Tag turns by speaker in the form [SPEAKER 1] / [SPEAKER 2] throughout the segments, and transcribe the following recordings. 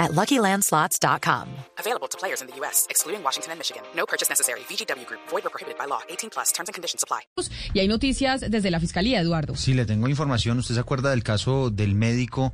[SPEAKER 1] at LuckyLandSlots.com.
[SPEAKER 2] Available to players in the U.S., excluding Washington and Michigan. No purchase necessary. VGW Group. Void or prohibited by law. 18 plus. Terms and conditions apply.
[SPEAKER 3] Y hay noticias desde la Fiscalía, Eduardo.
[SPEAKER 4] Sí, le tengo información. ¿Usted se acuerda del caso del médico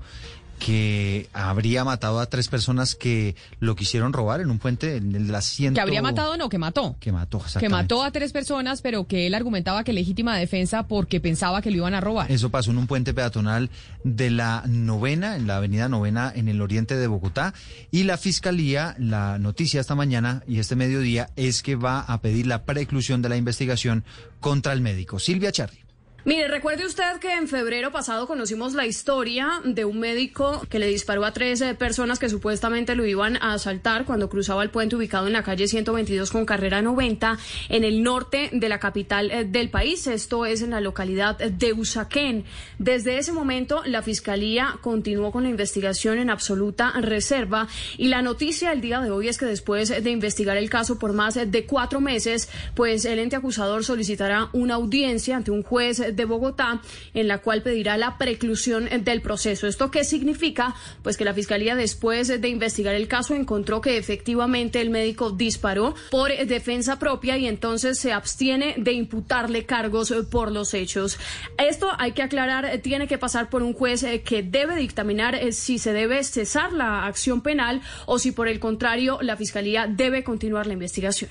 [SPEAKER 4] que habría matado a tres personas que lo quisieron robar en un puente en el asiento?
[SPEAKER 3] Que habría matado, no, que mató.
[SPEAKER 4] Que mató,
[SPEAKER 3] Que mató a tres personas, pero que él argumentaba que legítima defensa porque pensaba que lo iban a robar.
[SPEAKER 4] Eso pasó en un puente peatonal de la novena, en la avenida novena, en el oriente de Bogotá. Y la fiscalía, la noticia esta mañana y este mediodía es que va a pedir la preclusión de la investigación contra el médico. Silvia Charri.
[SPEAKER 5] Mire, recuerde usted que en febrero pasado conocimos la historia de un médico que le disparó a tres eh, personas que supuestamente lo iban a asaltar cuando cruzaba el puente ubicado en la calle 122 con carrera 90 en el norte de la capital eh, del país. Esto es en la localidad de Usaquén. Desde ese momento, la fiscalía continuó con la investigación en absoluta reserva y la noticia del día de hoy es que después de investigar el caso por más de cuatro meses, pues el ente acusador solicitará una audiencia ante un juez de Bogotá en la cual pedirá la preclusión del proceso. ¿Esto qué significa? Pues que la fiscalía después de investigar el caso encontró que efectivamente el médico disparó por defensa propia y entonces se abstiene de imputarle cargos por los hechos. Esto hay que aclarar, tiene que pasar por un juez eh, que debe dictaminar eh, si se debe cesar la acción penal o si por el contrario la fiscalía debe continuar la investigación.